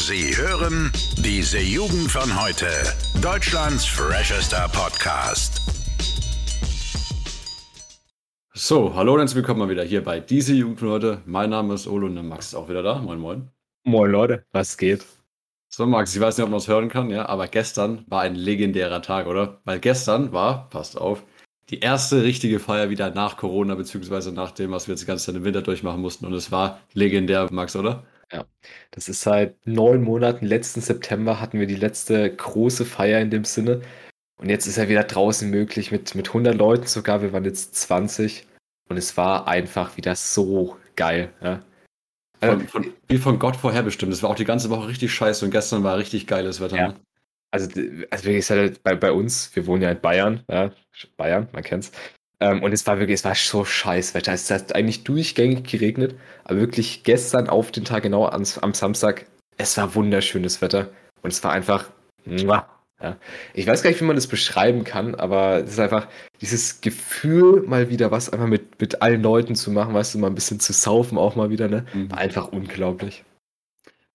Sie hören diese Jugend von heute. Deutschlands freshester Podcast. So, hallo und herzlich willkommen mal wieder hier bei diese Jugend von heute. Mein Name ist Olo und der Max ist auch wieder da. Moin, moin. Moin Leute, was geht? So, Max, ich weiß nicht, ob man es hören kann, ja, aber gestern war ein legendärer Tag, oder? Weil gestern war, passt auf, die erste richtige Feier wieder nach Corona, beziehungsweise nach dem, was wir jetzt die ganze Zeit im Winter durchmachen mussten. Und es war legendär, Max, oder? Ja, das ist seit neun Monaten. Letzten September hatten wir die letzte große Feier in dem Sinne. Und jetzt ist er wieder draußen möglich mit, mit 100 Leuten sogar. Wir waren jetzt 20. Und es war einfach wieder so geil. Ja. Von, von, wie von Gott vorherbestimmt. Es war auch die ganze Woche richtig scheiße und gestern war richtig geiles Wetter. Ja. Ne? Also, also wirklich, halt bei, bei uns, wir wohnen ja in Bayern, ja, Bayern, man kennt's. Ähm, und es war wirklich, es war so scheiß Wetter. Es hat eigentlich durchgängig geregnet, aber wirklich gestern auf den Tag genau am, am Samstag, es war wunderschönes Wetter. Und es war einfach, muah, ja. Ich weiß gar nicht, wie man das beschreiben kann, aber es ist einfach dieses Gefühl, mal wieder was einfach mit, mit allen Leuten zu machen, weißt du, mal ein bisschen zu saufen auch mal wieder, ne? Mhm. War einfach unglaublich.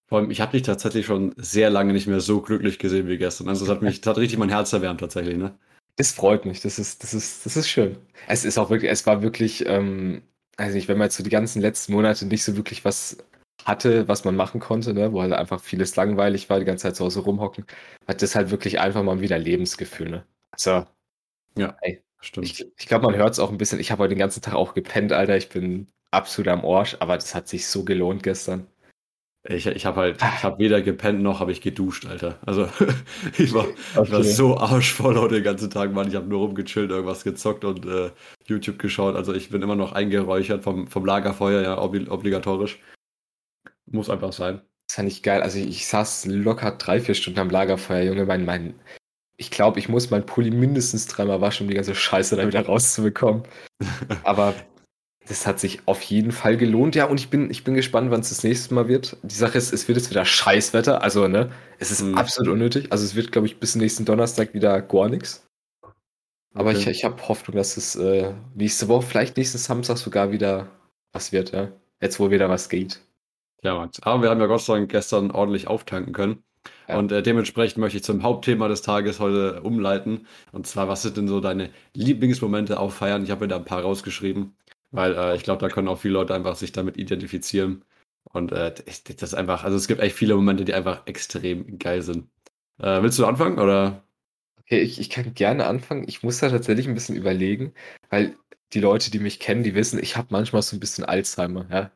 Vor allem, ich habe dich tatsächlich schon sehr lange nicht mehr so glücklich gesehen wie gestern. Also, es hat mich, das hat richtig mein Herz erwärmt, tatsächlich, ne? Das freut mich, das ist, das ist, das ist schön. Es ist auch wirklich, es war wirklich, ähm, also nicht, wenn man jetzt so die ganzen letzten Monate nicht so wirklich was hatte, was man machen konnte, ne, wo halt einfach vieles langweilig war, die ganze Zeit zu Hause rumhocken, hat das halt wirklich einfach mal wieder Lebensgefühl, ne? Also, Ja, ey, stimmt. ich, ich glaube, man hört es auch ein bisschen. Ich habe heute den ganzen Tag auch gepennt, Alter. Ich bin absolut am Arsch, aber das hat sich so gelohnt gestern. Ich, ich habe halt, ich habe weder gepennt noch habe ich geduscht, Alter. Also ich war, ich war Okay. so arschvoll heute den ganzen Tag, Mann. Ich habe nur rumgechillt, irgendwas gezockt und äh, YouTube geschaut. Also ich bin immer noch eingeräuchert vom, vom Lagerfeuer, ja, obli obligatorisch. Muss einfach sein. Das fand ich geil. Also ich, ich saß locker drei, vier Stunden am Lagerfeuer, Junge. Mein, mein, ich glaube, ich muss meinen Pulli mindestens dreimal waschen, um die ganze Scheiße da wieder rauszubekommen. Aber das hat sich auf jeden Fall gelohnt. Ja, und ich bin, ich bin gespannt, wann es das nächste Mal wird. Die Sache ist, es wird jetzt wieder Scheißwetter. Also, ne, es ist Mhm. absolut unnötig. Also es wird, glaube ich, bis nächsten Donnerstag wieder gar nichts. Aber Okay. ich, ich habe Hoffnung, dass es äh, nächste Woche, vielleicht nächsten Samstag sogar wieder was wird, ja. Jetzt, wo wieder was geht. Ja, Max. Aber wir haben ja Gott sei Dank gestern ordentlich auftanken können. Ja. Und äh, dementsprechend möchte ich zum Hauptthema des Tages heute umleiten. Und zwar, was sind denn so deine Lieblingsmomente auf Feiern? Ich habe mir da ein paar rausgeschrieben, weil äh, ich glaube, da können auch viele Leute einfach sich damit identifizieren. Und äh, das ist einfach, also es gibt echt viele Momente, die einfach extrem geil sind. Äh, willst du anfangen oder? Okay, ich, ich kann gerne anfangen. Ich muss da tatsächlich ein bisschen überlegen, weil die Leute, die mich kennen, die wissen, ich habe manchmal so ein bisschen Alzheimer, ja.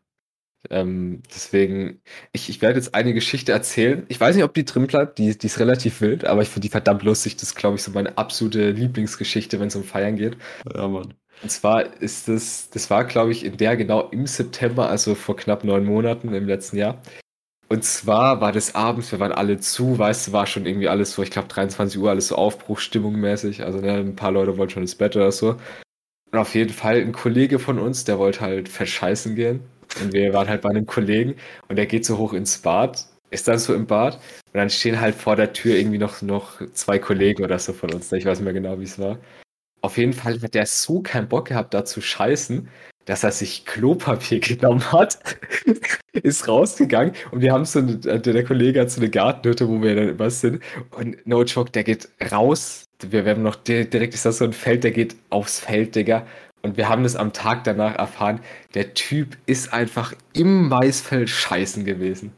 Ähm, deswegen, ich, ich werde jetzt eine Geschichte erzählen. Ich weiß nicht, ob die drin bleibt, die, die ist relativ wild, aber ich finde die verdammt lustig. Das ist, glaube ich, so meine absolute Lieblingsgeschichte, wenn es um Feiern geht. Ja, Mann. Und zwar ist das, das war, glaube ich, in der genau im September, also vor knapp neun Monaten im letzten Jahr. Und zwar war das abends, wir waren alle zu, weißt du, war schon irgendwie alles so, ich glaube 23 Uhr, alles so Aufbruchstimmung mäßig. Also ne, ein paar Leute wollten schon ins Bett oder so. Und auf jeden Fall ein Kollege von uns, der wollte halt verscheißen gehen. Und wir waren halt bei einem Kollegen und der geht so hoch ins Bad, ist dann so im Bad und dann stehen halt vor der Tür irgendwie noch, noch zwei Kollegen oder so von uns. Ich weiß nicht mehr genau, wie es war. Auf jeden Fall hat der so keinen Bock gehabt, da zu scheißen, dass er sich Klopapier genommen hat, ist rausgegangen und wir haben so eine, der, der Kollege hat so eine Gartenhütte, wo wir dann immer sind und no joke, der geht raus, wir, haben noch di- direkt, ist das so ein Feld, der geht aufs Feld, Digga und wir haben das am Tag danach erfahren, der Typ ist einfach im Maisfeld scheißen gewesen.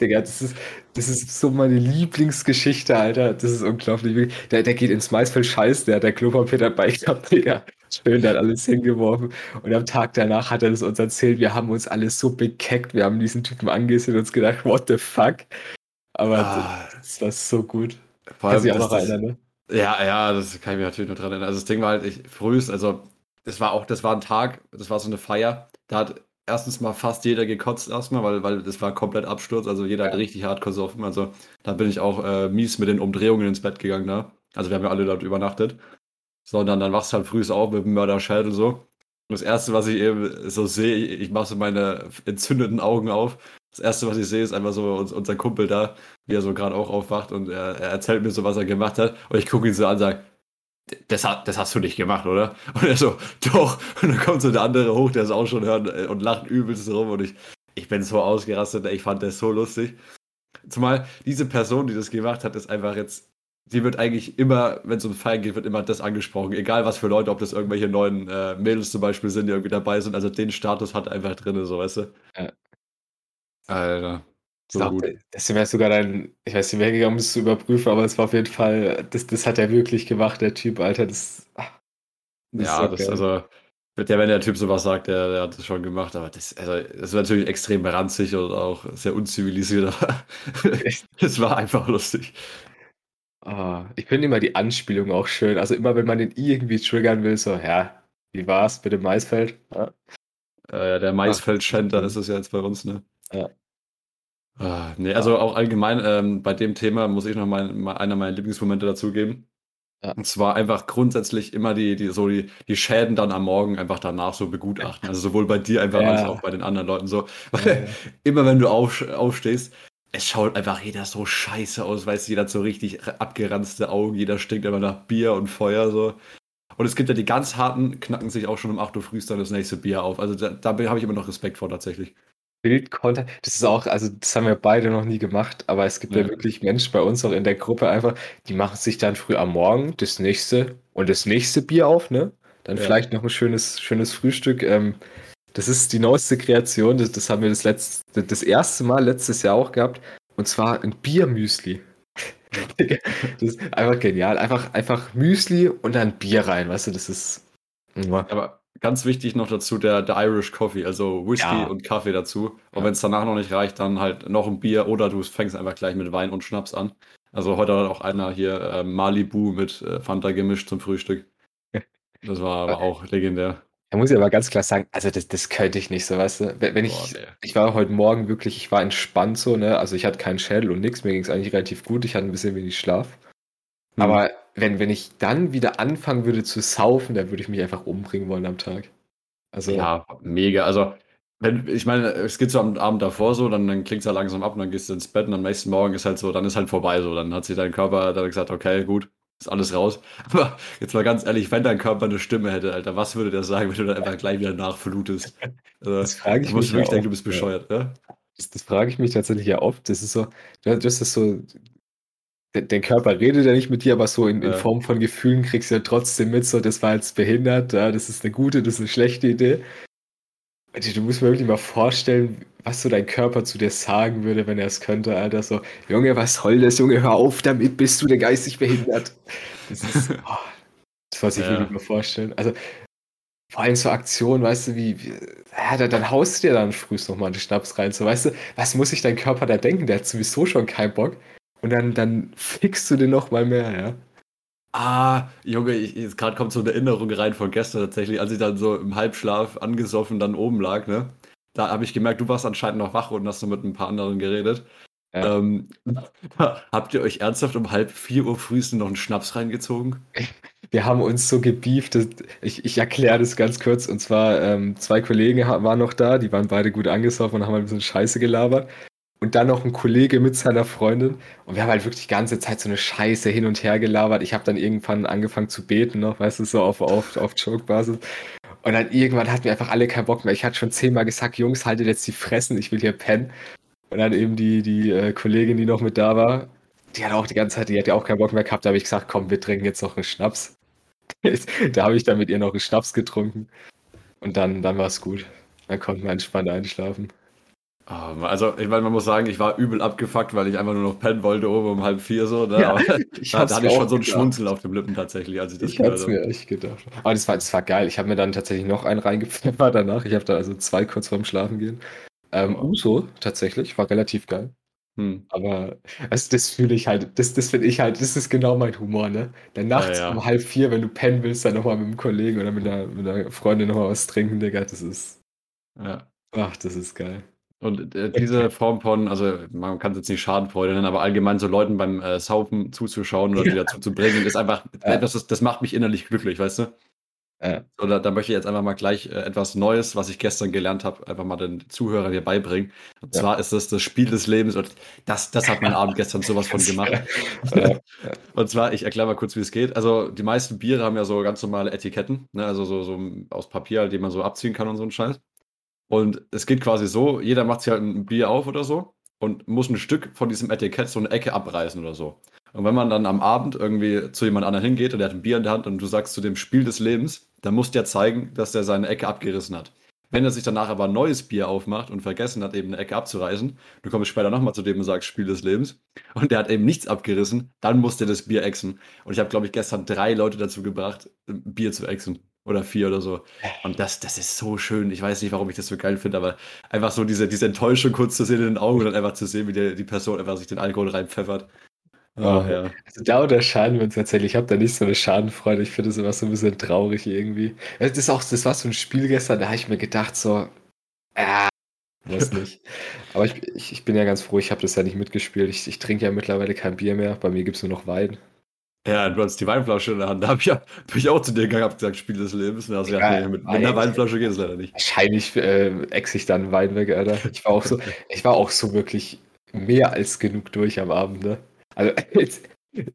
Digga, das ist, das ist so meine Lieblingsgeschichte, Alter. Das ist unglaublich. Der, der geht ins Maisfeld scheißen, der hat der Klopapier dabei gehabt, Digga. Schön, der hat alles hingeworfen. Und am Tag danach hat er das uns erzählt. Wir haben uns alle so bekeckt. Wir haben diesen Typen angesehen und uns gedacht, what the fuck? Aber Ah. das, war so gut. Vor Kannst allem, auch das- das- erinnern, ne? Ja, ja, das kann ich mir natürlich noch dran erinnern. Also das Ding war halt, ich frühst, also das war auch, das war ein Tag, das war so eine Feier, da hat erstens mal fast jeder gekotzt erstmal, weil, weil das war komplett Absturz, also jeder hat richtig hart gesoffen, also da bin ich auch äh, mies mit den Umdrehungen ins Bett gegangen da. Also wir haben ja alle dort übernachtet. So, und dann, wachst du halt früh auf mit dem Mörderschädel so. Und das erste, was ich eben so sehe, ich, mache so meine entzündeten Augen auf. Das erste, was ich sehe, ist einfach so uns, unser Kumpel da, wie er so gerade auch aufwacht und er, er erzählt mir so, was er gemacht hat. Und ich gucke ihn so an und sage, das, hat- das hast du nicht gemacht, oder? Und er so, doch. Und dann kommt so der andere hoch, der es auch schon hört äh, und lacht übelst rum. Und ich, ich bin so ausgerastet, ich fand das so lustig. zumal diese Person, die das gemacht hat, ist einfach jetzt, die wird eigentlich immer, wenn es um Feiern geht, wird immer das angesprochen. Egal was für Leute, ob das irgendwelche neuen äh, Mädels zum Beispiel sind, die irgendwie dabei sind. Also den Status hat einfach drin, so weißt du. Ja. Alter. So Glaub, gut. Das wäre sogar dein, ich weiß nicht, wer gegangen, um es zu überprüfen, aber es war auf jeden Fall, das, das hat er wirklich gemacht, der Typ, Alter. Das, ach, das ist Ja, das, geil. also, der, wenn der Typ sowas sagt, der, der hat das schon gemacht, aber das, also, das ist natürlich extrem ranzig und auch sehr unzivilisiert, aber es war einfach lustig. Ah, ich finde immer die Anspielung auch schön. Also immer, wenn man den irgendwie triggern will, so, ja, wie war's mit dem Maisfeld? Ja, Äh, der Maisfeld-Schenter ist es ja jetzt bei uns, ne? Ja. Ah, nee, also auch allgemein ähm, bei dem Thema muss ich noch mal, mal einer meiner Lieblingsmomente dazugeben. Ja. Und zwar einfach grundsätzlich immer die, die, so die, die Schäden dann am Morgen einfach danach so begutachten. Also sowohl bei dir einfach Ja. als auch bei den anderen Leuten so. Weil Ja, immer wenn du auf, aufstehst, es schaut einfach jeder so scheiße aus, weißt du, jeder hat so richtig abgeranzte Augen, jeder stinkt immer nach Bier und Feuer so. Und es gibt ja die ganz harten, knacken sich auch schon um 8 Uhr früh dann das nächste Bier auf. Also da, da habe ich immer noch Respekt vor tatsächlich. Bildcontent, das ist auch, also das haben wir beide noch nie gemacht, aber es gibt ja, Ja. wirklich Menschen bei uns auch in der Gruppe einfach, die machen sich dann früh am Morgen das nächste und das nächste Bier auf, ne? Dann Ja. vielleicht noch ein schönes, schönes Frühstück. Ähm, das ist die neueste Kreation, das, das haben wir das letzte, das erste Mal letztes Jahr auch gehabt, und zwar ein Biermüsli. Das ist einfach genial. Einfach, einfach Müsli und dann Bier rein, weißt du, das ist. Aber ganz wichtig noch dazu der, der Irish Coffee, also Whisky Ja. und Kaffee dazu. Und wenn es danach noch nicht reicht, dann halt noch ein Bier oder du fängst einfach gleich mit Wein und Schnaps an. Also heute hat auch einer hier äh, Malibu mit äh, Fanta gemischt zum Frühstück. Das war aber auch legendär. Da muss ich aber ganz klar sagen, also das, das könnte ich nicht so, weißt du. Wenn, ich, Boah, nee. ich war heute Morgen wirklich, ich war entspannt so, ne? Also ich hatte keinen Schädel und nichts, mir ging es eigentlich relativ gut, ich hatte ein bisschen wenig Schlaf. Hm. Aber wenn, wenn ich dann wieder anfangen würde zu saufen, dann würde ich mich einfach umbringen wollen am Tag. Also, Ja, mega. Also, wenn, ich meine, es geht so am Abend davor so, dann, dann klingt es ja langsam ab und dann gehst du ins Bett und am nächsten Morgen ist halt so, dann ist halt vorbei so. Dann hat sich dein Körper dann gesagt, okay, gut, ist alles raus. Aber jetzt mal ganz ehrlich, wenn dein Körper eine Stimme hätte, Alter, was würde der sagen, wenn du dann einfach gleich wieder nachflutest? Also, das frage ich du musst mich wirklich ja denken, du bist oft, ja. bescheuert, ne? Das, das frage ich mich tatsächlich ja oft. Das ist so, du hast das so, der, der Körper redet ja nicht mit dir, aber so in, in. Form von Gefühlen kriegst du ja trotzdem mit, so, das war jetzt behindert, ja, das ist eine gute, das ist eine schlechte Idee. Also, Du musst mir wirklich mal vorstellen, was so dein Körper zu dir sagen würde, wenn er es könnte, Alter. So, Junge, was soll das, Junge, hör auf damit, bist du denn geistig behindert? Das ist, oh, das muss ich Ja. wirklich mal vorstellen. Also, vor allem so Aktionen, weißt du, wie, wie ja, dann, dann haust du dir dann frühst noch mal einen Schnaps rein. So, weißt du, was muss sich dein Körper da denken? Der hat sowieso schon keinen Bock. Und dann, dann fickst du den noch mal mehr, ja. Ah, Junge, ich, jetzt gerade kommt so eine Erinnerung rein von gestern tatsächlich, als ich dann so im Halbschlaf angesoffen dann oben lag, ne? Da habe ich gemerkt, du warst anscheinend noch wach und hast du mit ein paar anderen geredet. Ja. Ähm, habt ihr euch ernsthaft um halb vier Uhr frühestens noch einen Schnaps reingezogen? Wir haben uns so gebieft, ich, ich erkläre das ganz kurz. Und zwar, ähm, zwei Kollegen waren noch da, die waren beide gut angesoffen und haben halt ein bisschen Scheiße gelabert. Und dann noch ein Kollege mit seiner Freundin. Und wir haben halt wirklich die ganze Zeit so eine Scheiße hin und her gelabert. Ich habe dann irgendwann angefangen zu beten noch, weißt du, so auf, auf, auf Joke-Basis. Und dann irgendwann hatten wir einfach alle keinen Bock mehr. Ich hatte schon zehnmal gesagt, Jungs, haltet jetzt die Fressen, ich will hier pennen. Und dann eben die, die äh, Kollegin, die noch mit da war, die hat auch die ganze Zeit, die hat ja auch keinen Bock mehr gehabt. Da habe ich gesagt, komm, wir trinken jetzt noch einen Schnaps. da habe ich dann mit ihr noch einen Schnaps getrunken. Und dann, dann war es gut. Dann konnten wir entspannt einschlafen. Ah, also, ich meine, man muss sagen, ich war übel abgefuckt, weil ich einfach nur noch pennen wollte, oben um halb vier so. Ne? Ja, ich da, hatte ich schon so ein gedacht. Schmunzel auf den Lippen tatsächlich, als ich das Ich hatte es gehört mir echt gedacht. Aber das war, das war geil. Ich habe mir dann tatsächlich noch einen reingepfeffert danach. Ich habe da also zwei kurz vorm Schlafen gehen. Ähm, Oh. Uso tatsächlich, war relativ geil. Hm. Aber also das fühle ich halt, das, das finde ich halt, das ist genau mein Humor, ne? Dann nachts Ja, ja. um halb vier, wenn du pennen willst, dann nochmal mit einem Kollegen oder mit einer, mit einer Freundin nochmal was trinken, Digga, das ist, Ja. ach, das ist geil. Und äh, diese Form von, also man kann es jetzt nicht Schadenfreude nennen, aber allgemein so Leuten beim äh, Saufen zuzuschauen oder die dazu zu bringen, ist einfach, Ja. das, ist, das macht mich innerlich glücklich, weißt du? Ja. Oder da möchte ich jetzt einfach mal gleich äh, etwas Neues, was ich gestern gelernt habe, einfach mal den Zuhörern hier beibringen. Und Ja. zwar ist das das Spiel des Lebens und das, das hat mein Abend gestern sowas von gemacht. Und zwar, ich erkläre mal kurz, wie es geht. Also die meisten Biere haben ja so ganz normale Etiketten, ne? also so, so aus Papier, die man so abziehen kann und so ein Scheiß. Und es geht quasi so, jeder macht sich halt ein Bier auf oder so. und muss ein Stück von diesem Etikett so eine Ecke abreißen oder so. Und wenn man dann am Abend irgendwie zu jemand anderem hingeht und der hat ein Bier in der Hand und du sagst zu dem Spiel des Lebens, dann muss der zeigen, dass der seine Ecke abgerissen hat. Wenn er sich danach aber ein neues Bier aufmacht und vergessen hat, eben eine Ecke abzureißen, du kommst später nochmal zu dem und sagst Spiel des Lebens und der hat eben nichts abgerissen, dann muss der das Bier exen. Und ich habe, glaube ich, gestern drei Leute dazu gebracht, Bier zu exen. Oder vier oder so. Und das, das ist so schön. Ich weiß nicht, warum ich das so geil finde, aber einfach so diese, diese Enttäuschung kurz zu sehen in den Augen und dann einfach zu sehen, wie die, die Person einfach sich den Alkohol reinpfeffert. Oh, ja. Also da unterscheiden wir uns tatsächlich. Ich habe da nicht so eine Schadenfreude. Ich finde es immer so ein bisschen traurig irgendwie. Das ist auch, das war so ein Spiel gestern, da habe ich mir gedacht, so, äh, weiß nicht. Aber ich, ich, ich bin ja ganz froh, ich habe das ja nicht mitgespielt. Ich, ich trinke ja mittlerweile kein Bier mehr. Bei mir gibt es nur noch Wein. Ja, du hast die Weinflasche in der Hand. Da habe ich, ja, hab ich auch zu dir gegangen, hab gesagt, Spiel des Lebens. Also, ja, nee, mit, mit einer Weinflasche geht es leider nicht. Wahrscheinlich äh, ex ich dann Wein weg, Alter. Ich war auch so, ich war auch so wirklich mehr als genug durch am Abend, ne? Also, jetzt,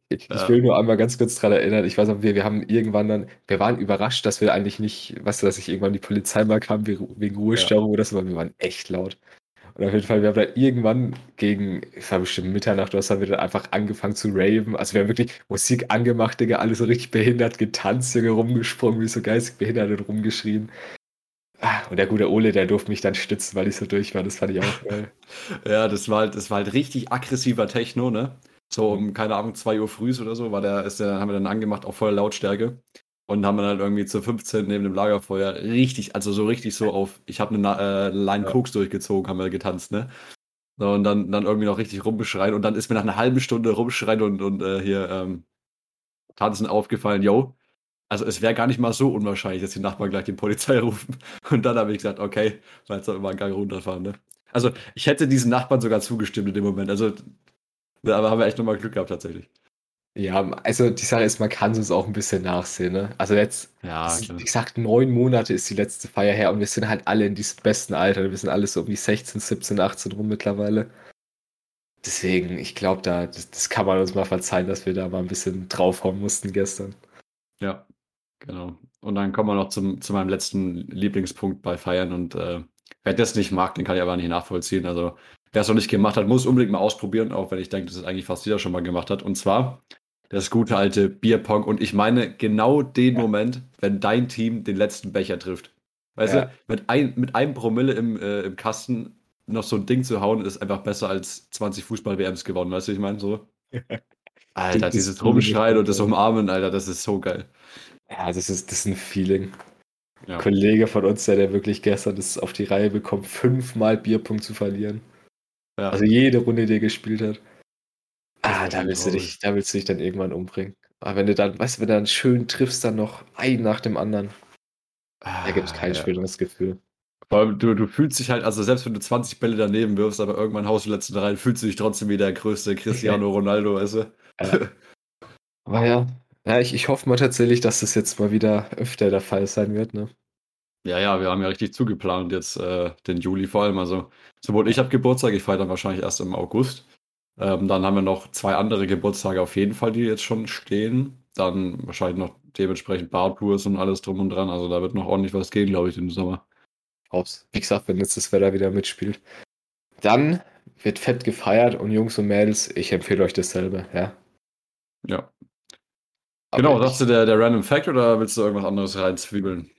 ich, ja. will nur einmal ganz kurz daran erinnern, ich weiß noch, wir, wir haben irgendwann dann, wir waren überrascht, dass wir eigentlich nicht, weißt du, dass ich irgendwann die Polizei mal kam wegen Ruhestörung ja. oder so, weil wir waren echt laut. Und auf jeden Fall, wir haben dann irgendwann gegen, es war bestimmt Mitternacht oder so, haben wir dann einfach angefangen zu raven. Also wir haben wirklich Musik angemacht, Digga, alle so richtig behindert getanzt, Junge, rumgesprungen, wie so geistig behindert und rumgeschrien. Ah, und der gute Ole, der durfte mich dann stützen, weil ich so durch war. Das fand ich auch geil. ja, das war halt, das war halt richtig aggressiver Techno, ne? So um, keine Ahnung, 2 Uhr früh oder so, war der, ist der, haben wir dann angemacht, auf voller Lautstärke. Und haben dann halt irgendwie zu 15 neben dem Lagerfeuer richtig, also so richtig so auf, ich habe eine äh, Line ja. Koks durchgezogen, haben wir getanzt, ne? So, und dann, dann irgendwie noch richtig rumbeschreien. Und dann ist mir nach einer halben Stunde rumschreien und, und äh, hier ähm, tanzen aufgefallen, yo, also es wäre gar nicht mal so unwahrscheinlich, dass die Nachbarn gleich die Polizei rufen. Und dann habe ich gesagt, okay, weil jetzt immer einen Gang runterfahren, ne? Also ich hätte diesen Nachbarn sogar zugestimmt in dem Moment. Also aber haben wir echt nochmal Glück gehabt tatsächlich. Ja, also die Sache ist, man kann es auch ein bisschen nachsehen. Ne? Also jetzt, ja, wie gesagt, neun Monate ist die letzte Feier her und wir sind halt alle in diesem besten Alter. Wir sind alle so um die 16, 17, 18 rum mittlerweile. Deswegen, ich glaube, da, das, das, kann man uns mal verzeihen, dass wir da mal ein bisschen draufhauen mussten gestern. Ja, genau. Und dann kommen wir noch zum, zu meinem letzten Lieblingspunkt bei Feiern und äh, wer das nicht mag, den kann ich aber nicht nachvollziehen. Also wer es noch nicht gemacht hat, muss unbedingt mal ausprobieren, auch wenn ich denke, dass es eigentlich fast jeder schon mal gemacht hat. Und zwar das gute alte Bierpong. Und ich meine genau den ja. Moment, wenn dein Team den letzten Becher trifft. Weißt ja. du, mit, ein, mit einem Promille im, äh, im Kasten noch so ein Ding zu hauen, ist einfach besser als 20 Fußball-WMs gewonnen. Weißt du, ich meine so? Alter, dieses Rumschreien und das Umarmen, Alter, das ist so geil. Ja, das ist, das ist ein Feeling. Ja. Ein Kollege von uns, der, der wirklich gestern das auf die Reihe bekommt, fünfmal Bierpunkt zu verlieren. Ja. Also jede Runde, die er gespielt hat. Ah, da willst du dich, da willst du dich dann irgendwann umbringen. Aber wenn du dann, weißt du, wenn du dann schön triffst, dann noch ein nach dem anderen. Ah, da gibt es kein ja. schöneres Gefühl. Vor allem, du, du fühlst dich halt, also selbst wenn du 20 Bälle daneben wirfst, aber irgendwann haust du letzten rein, fühlst du dich trotzdem wie der größte Cristiano Ronaldo, weißt du? Ja. Aber ja, ja ich, ich hoffe mal tatsächlich, dass das jetzt mal wieder öfter der Fall sein wird, ne? Ja, ja, wir haben ja richtig zugeplant jetzt äh, den Juli vor allem. Also sowohl ich habe Geburtstag, ich feiere dann wahrscheinlich erst im August. Ähm, dann haben wir noch zwei andere Geburtstage auf jeden Fall, die jetzt schon stehen. Dann wahrscheinlich noch dementsprechend Bartours und alles drum und dran. Also da wird noch ordentlich was gehen, glaube ich, im Sommer. Aus. Wie gesagt, wenn jetzt das Wetter wieder mitspielt. Dann wird fett gefeiert und Jungs und Mädels, ich empfehle euch dasselbe, ja. Ja. Aber genau, sagst du der, der Random Fact oder willst du irgendwas anderes reinzwiebeln?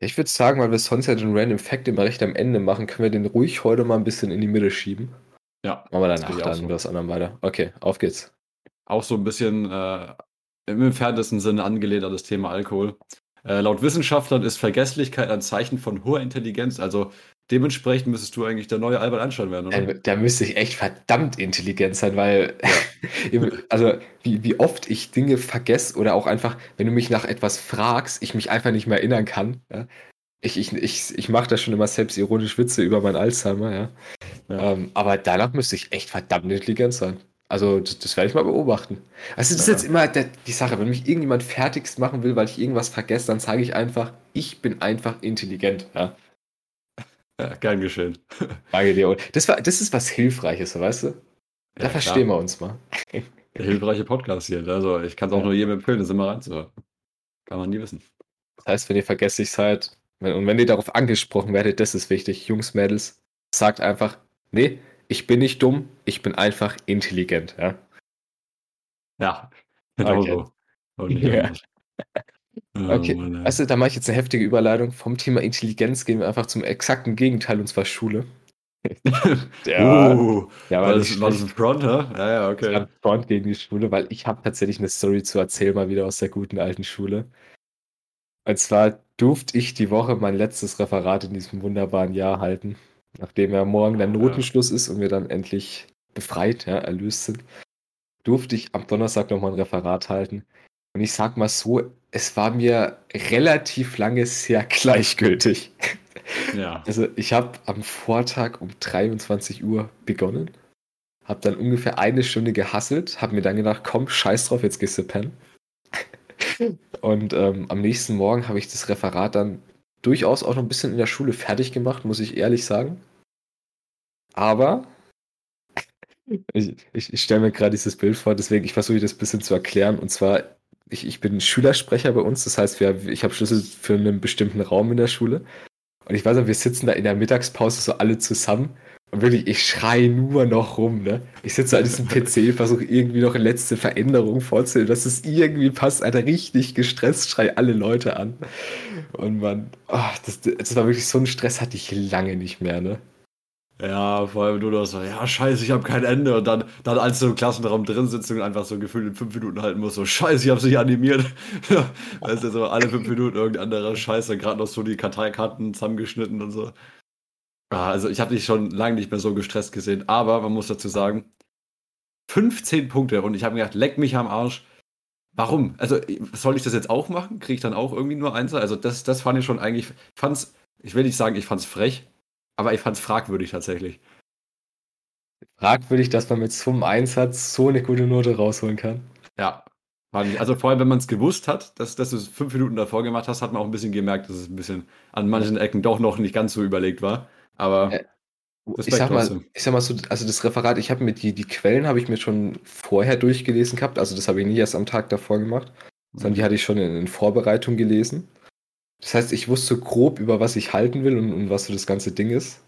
Ich würde sagen, weil wir sonst ja den Random Fact immer recht am Ende machen, können wir den ruhig heute mal ein bisschen in die Mitte schieben. Ja. Machen wir danach dann so. das anderen weiter. Okay, auf geht's. Auch so ein bisschen äh, im entferntesten Sinne angelehnt an das Thema Alkohol. Äh, laut Wissenschaftlern ist Vergesslichkeit ein Zeichen von hoher Intelligenz. Also dementsprechend müsstest du eigentlich der neue Albert Einstein werden, oder? Äh, da müsste ich echt verdammt intelligent sein, weil, also wie, wie oft ich Dinge vergesse oder auch einfach, wenn du mich nach etwas fragst, ich mich einfach nicht mehr erinnern kann. Ja? Ich, ich, ich, ich mache da schon immer selbstironisch Witze über meinen Alzheimer, ja. ja. Ähm, aber danach müsste ich echt verdammt intelligent sein. Also, das, das werde ich mal beobachten. Also, das ja. ist jetzt immer der, die Sache. Wenn mich irgendjemand fertigst machen will, weil ich irgendwas vergesse, dann sage ich einfach, ich bin einfach intelligent, ja. Ja, gern geschehen. Danke dir. Das, war, das ist was Hilfreiches, weißt du? Da ja, verstehen klar. wir uns mal. Der hilfreiche Podcast hier. Also, ich kann es auch nur jedem empfehlen, das immer reinzuhören. Kann man nie wissen. Das heißt, wenn ihr vergesslich seid, und wenn ihr darauf angesprochen werdet, das ist wichtig, Jungs, Mädels, sagt einfach, nee, ich bin nicht dumm, ich bin einfach intelligent, ja. Ja, genau Okay. so. Und Ja. Oh, Okay, Mann, also da mache ich jetzt eine heftige Überleitung. Vom Thema Intelligenz gehen wir einfach zum exakten Gegenteil, und zwar Schule. Ja, uh, ja, war, weil das, war das ein Front, hä? Ja, ja, okay. okay. Front gegen die Schule, weil ich habe tatsächlich eine Story zu erzählen, mal wieder aus der guten alten Schule. Und zwar durfte ich die Woche mein letztes Referat in diesem wunderbaren Jahr halten, nachdem ja morgen der Ja. Notenschluss ist und wir dann endlich befreit, ja, erlöst sind, durfte ich am Donnerstag nochmal ein Referat halten. Und ich sag mal so, es war mir relativ lange sehr gleichgültig. Ja. Also ich habe am Vortag um 23 Uhr begonnen, habe dann ungefähr eine Stunde gehasselt, habe mir dann gedacht, komm, scheiß drauf, jetzt gehst du pennen. Und ähm, am nächsten Morgen habe ich das Referat dann durchaus auch noch ein bisschen in der Schule fertig gemacht, muss ich ehrlich sagen. Aber ich, ich, ich stelle mir gerade dieses Bild vor, deswegen ich versuche das ein bisschen zu erklären. Und zwar, ich, ich bin Schülersprecher bei uns, das heißt, wir, ich habe Schlüssel für einen bestimmten Raum in der Schule. Und ich weiß noch, wir sitzen da in der Mittagspause so alle zusammen. Und wirklich, ich schreie nur noch rum, ne? Ich sitze an diesem PC, versuche irgendwie noch eine letzte Veränderung vorzunehmen, dass es irgendwie passt. Alter, richtig gestresst, schrei alle Leute an. Und man, ah, das, das war wirklich so ein Stress, hatte ich lange nicht mehr, ne? Ja, vor allem du das so, ja, scheiße, ich habe kein Ende. Und dann, dann als du im Klassenraum drin sitzt und einfach so gefühlt in fünf Minuten halten musst, so, scheiße, ich habe sich animiert. weißt du, so alle fünf Minuten irgendein anderer Scheiße, gerade noch so die Karteikarten zusammengeschnitten und so. Ah, also ich habe dich schon lange nicht mehr so gestresst gesehen, aber man muss dazu sagen, 15 Punkte und ich habe mir gedacht, leck mich am Arsch. Warum? Also soll ich das jetzt auch machen? Kriege ich dann auch irgendwie nur eins? Also das, das fand ich schon eigentlich, fand's, ich will nicht sagen, ich fand's frech, aber ich fand's fragwürdig tatsächlich. Fragwürdig, dass man mit so einem Einsatz so eine gute Note rausholen kann. Ja. fand ich. Also vor allem, wenn man es gewusst hat, dass, dass du es fünf Minuten davor gemacht hast, hat man auch ein bisschen gemerkt, dass es ein bisschen an manchen Ecken doch noch nicht ganz so überlegt war. Aber Äh, Ich sag mal, trotzdem. ich sag mal so, also das Referat, ich habe mir die, die Quellen habe ich mir schon vorher durchgelesen gehabt, also das habe ich nicht erst am Tag davor gemacht, sondern die hatte ich schon in, in Vorbereitung gelesen. Das heißt, ich wusste grob, über was ich halten will und, und was so das ganze Ding ist.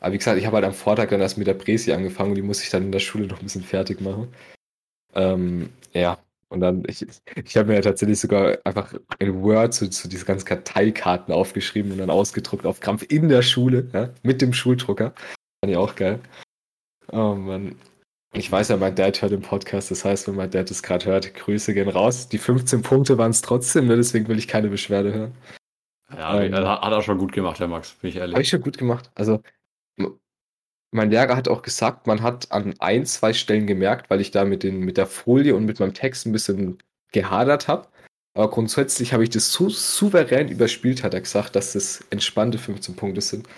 Aber wie gesagt, ich habe halt am Vortag dann erst mit der Präsi angefangen und die muss ich dann in der Schule noch ein bisschen fertig machen. Ähm, ja, und dann, ich, ich habe mir ja tatsächlich sogar einfach in Word zu, zu diese ganzen Karteikarten aufgeschrieben und dann ausgedruckt auf Krampf in der Schule, ja, mit dem Schuldrucker. Fand ich auch geil. Oh Mann. Ich weiß ja, mein Dad hört den Podcast, das heißt, wenn mein Dad es gerade hört, Grüße gehen raus. Die 15 Punkte waren es trotzdem, ne? deswegen will ich keine Beschwerde hören. ja, Ähm. hat, er schon gut gemacht, Herr Max, bin ich Habe ich ehrlich. schon gut gemacht. Also, mein Lehrer hat auch gesagt, man hat an ein, zwei Stellen gemerkt, weil ich da mit, den, mit der Folie und mit meinem Text ein bisschen gehadert habe. Aber grundsätzlich habe ich das so souverän überspielt, hat er gesagt, dass das entspannte 15 Punkte sind.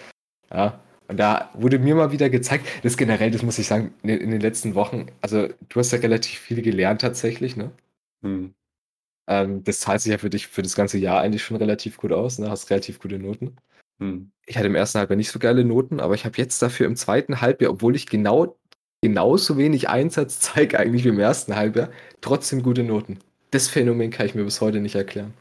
Ja. Und da wurde mir mal wieder gezeigt, das generell, das muss ich sagen, in, den- in den letzten Wochen, also du hast ja relativ viel gelernt tatsächlich, ne? Hm. Ähm, das zahlt sich ja für dich für das ganze Jahr eigentlich schon relativ gut aus, ne? Hast relativ gute Noten. Hm. Ich hatte im ersten Halbjahr nicht so geile Noten, aber ich habe jetzt dafür im zweiten Halbjahr, obwohl ich genau genauso wenig Einsatz zeige eigentlich wie im ersten Halbjahr, trotzdem gute Noten. Das Phänomen kann ich mir bis heute nicht erklären.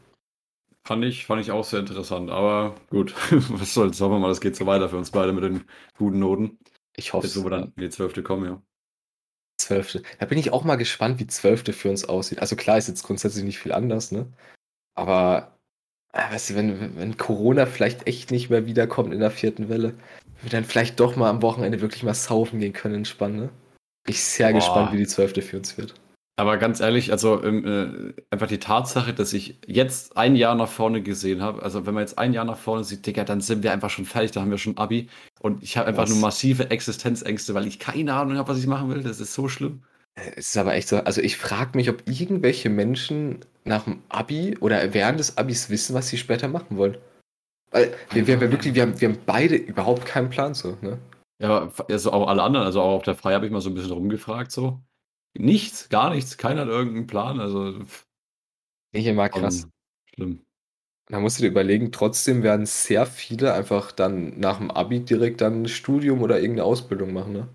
Fand ich, fand ich auch sehr interessant, aber gut, was soll's, sagen wir mal, das geht so weiter für uns beide mit den guten Noten. Ich hoffe, Jetzt, wo wir dann in die zwölfte kommen, ja. Zwölfte. Da bin ich auch mal gespannt, wie Zwölfte für uns aussieht. Also klar ist jetzt grundsätzlich nicht viel anders, ne? Aber, weißt du, wenn, wenn Corona vielleicht echt nicht mehr wiederkommt in der vierten Welle, wir dann vielleicht doch mal am Wochenende wirklich mal saufen gehen können, entspannen, ne? Ich sehr Boah. gespannt, wie die Zwölfte für uns wird. Aber ganz ehrlich, also ähm, äh, einfach die Tatsache, dass ich jetzt ein Jahr nach vorne gesehen habe, also wenn man jetzt ein Jahr nach vorne sieht, Digga, dann sind wir einfach schon fertig, da haben wir schon Abi. Und ich habe einfach Was? nur massive Existenzängste, weil ich keine Ahnung habe, was ich machen will. Das ist so schlimm. Es ist aber echt so, also ich frage mich, ob irgendwelche Menschen nach dem Abi oder während des Abis wissen, was sie später machen wollen. Weil wir, wir, wir, wirklich, wir, haben, wir haben beide überhaupt keinen Plan so, ne? Ja, aber also auch alle anderen, also auch auf der Frei habe ich mal so ein bisschen rumgefragt, so. Nichts, gar nichts, keiner hat irgendeinen Plan, also Ich immer krass. schon schlimm. Da musst du dir überlegen, trotzdem werden sehr viele einfach dann nach dem Abi direkt dann ein Studium oder irgendeine Ausbildung machen, ne?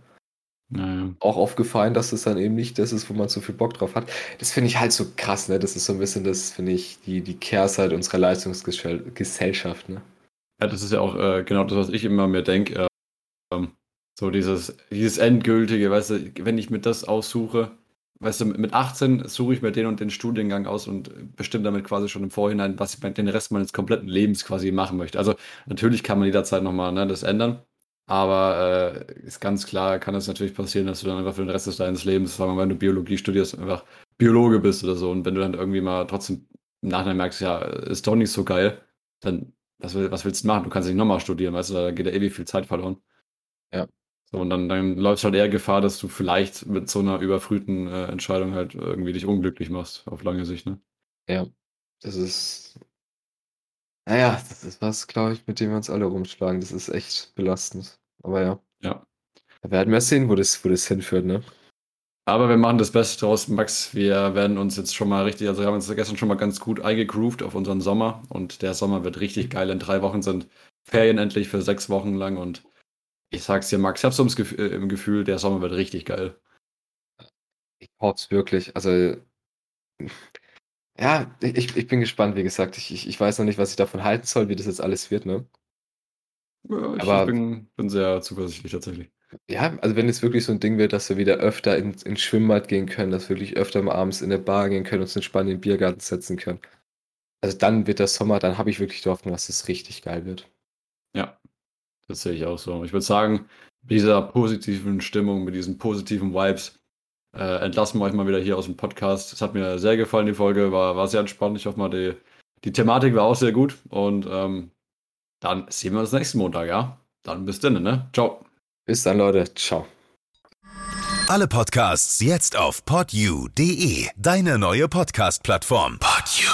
Naja. Auch aufgefallen, dass es dann eben nicht das ist, wo man so viel Bock drauf hat. Das finde ich halt so krass, ne? Das ist so ein bisschen das, finde ich, die, die Kehrseite unserer Leistungsgesellschaft, ne? Ja, das ist ja auch äh, genau das, was ich immer mir denke. Äh, ähm, So dieses, dieses Endgültige, weißt du, wenn ich mir das aussuche, weißt du, mit 18 suche ich mir den und den Studiengang aus und bestimme damit quasi schon im Vorhinein, was ich den Rest meines kompletten Lebens quasi machen möchte. Also natürlich kann man jederzeit nochmal ne, das ändern, aber äh, ist ganz klar, kann es natürlich passieren, dass du dann einfach für den Rest deines Lebens, sagen wir mal, wenn du Biologie studierst, einfach Biologe bist oder so und wenn du dann irgendwie mal trotzdem im Nachhinein merkst, ja, ist doch nicht so geil, dann was, was willst du machen? Du kannst nicht nochmal studieren, weißt du, da geht ja ewig viel Zeit verloren. Ja. So, und dann, dann läufst halt eher Gefahr, dass du vielleicht mit so einer überfrühten äh, Entscheidung halt irgendwie dich unglücklich machst, auf lange Sicht, ne? Ja, das ist. Naja, das ist was, glaube ich, mit dem wir uns alle rumschlagen. Das ist echt belastend. Aber ja. Ja. Da werden wir sehen, wo das, wo das hinführt, ne? Aber wir machen das Beste draus, Max. Wir werden uns jetzt schon mal richtig, also wir haben uns gestern schon mal ganz gut eingegroovt auf unseren Sommer und der Sommer wird richtig geil. In drei Wochen sind Ferien endlich für sechs Wochen lang und ich sag's dir, Max, ich habe so im Gefühl, äh, im Gefühl, der Sommer wird richtig geil. Ich hoffe es wirklich. Also, ja, ich, ich bin gespannt, wie gesagt. Ich, ich, ich weiß noch nicht, was ich davon halten soll, wie das jetzt alles wird, ne? Ja, ich Aber- bin, bin sehr zuversichtlich tatsächlich. Ja, also wenn es wirklich so ein Ding wird, dass wir wieder öfter in, ins Schwimmbad gehen können, dass wir wirklich öfter mal abends in der Bar gehen können, uns entspannt in den Biergarten setzen können. Also dann wird der Sommer, dann habe ich wirklich die Hoffnung, dass es richtig geil wird. Ja, das sehe ich auch so. Ich würde sagen, mit dieser positiven Stimmung, mit diesen positiven Vibes, äh, entlassen wir euch mal wieder hier aus dem Podcast. Es hat mir sehr gefallen, die Folge, war, war sehr entspannt. Ich hoffe mal, die, die Thematik war auch sehr gut. Und ähm, dann sehen wir uns nächsten Montag, ja? Dann bis dann, ne? Ciao. Bis dann, Leute. Ciao. Alle Podcasts jetzt auf podyou.de, deine neue Podcast-Plattform. Podyou.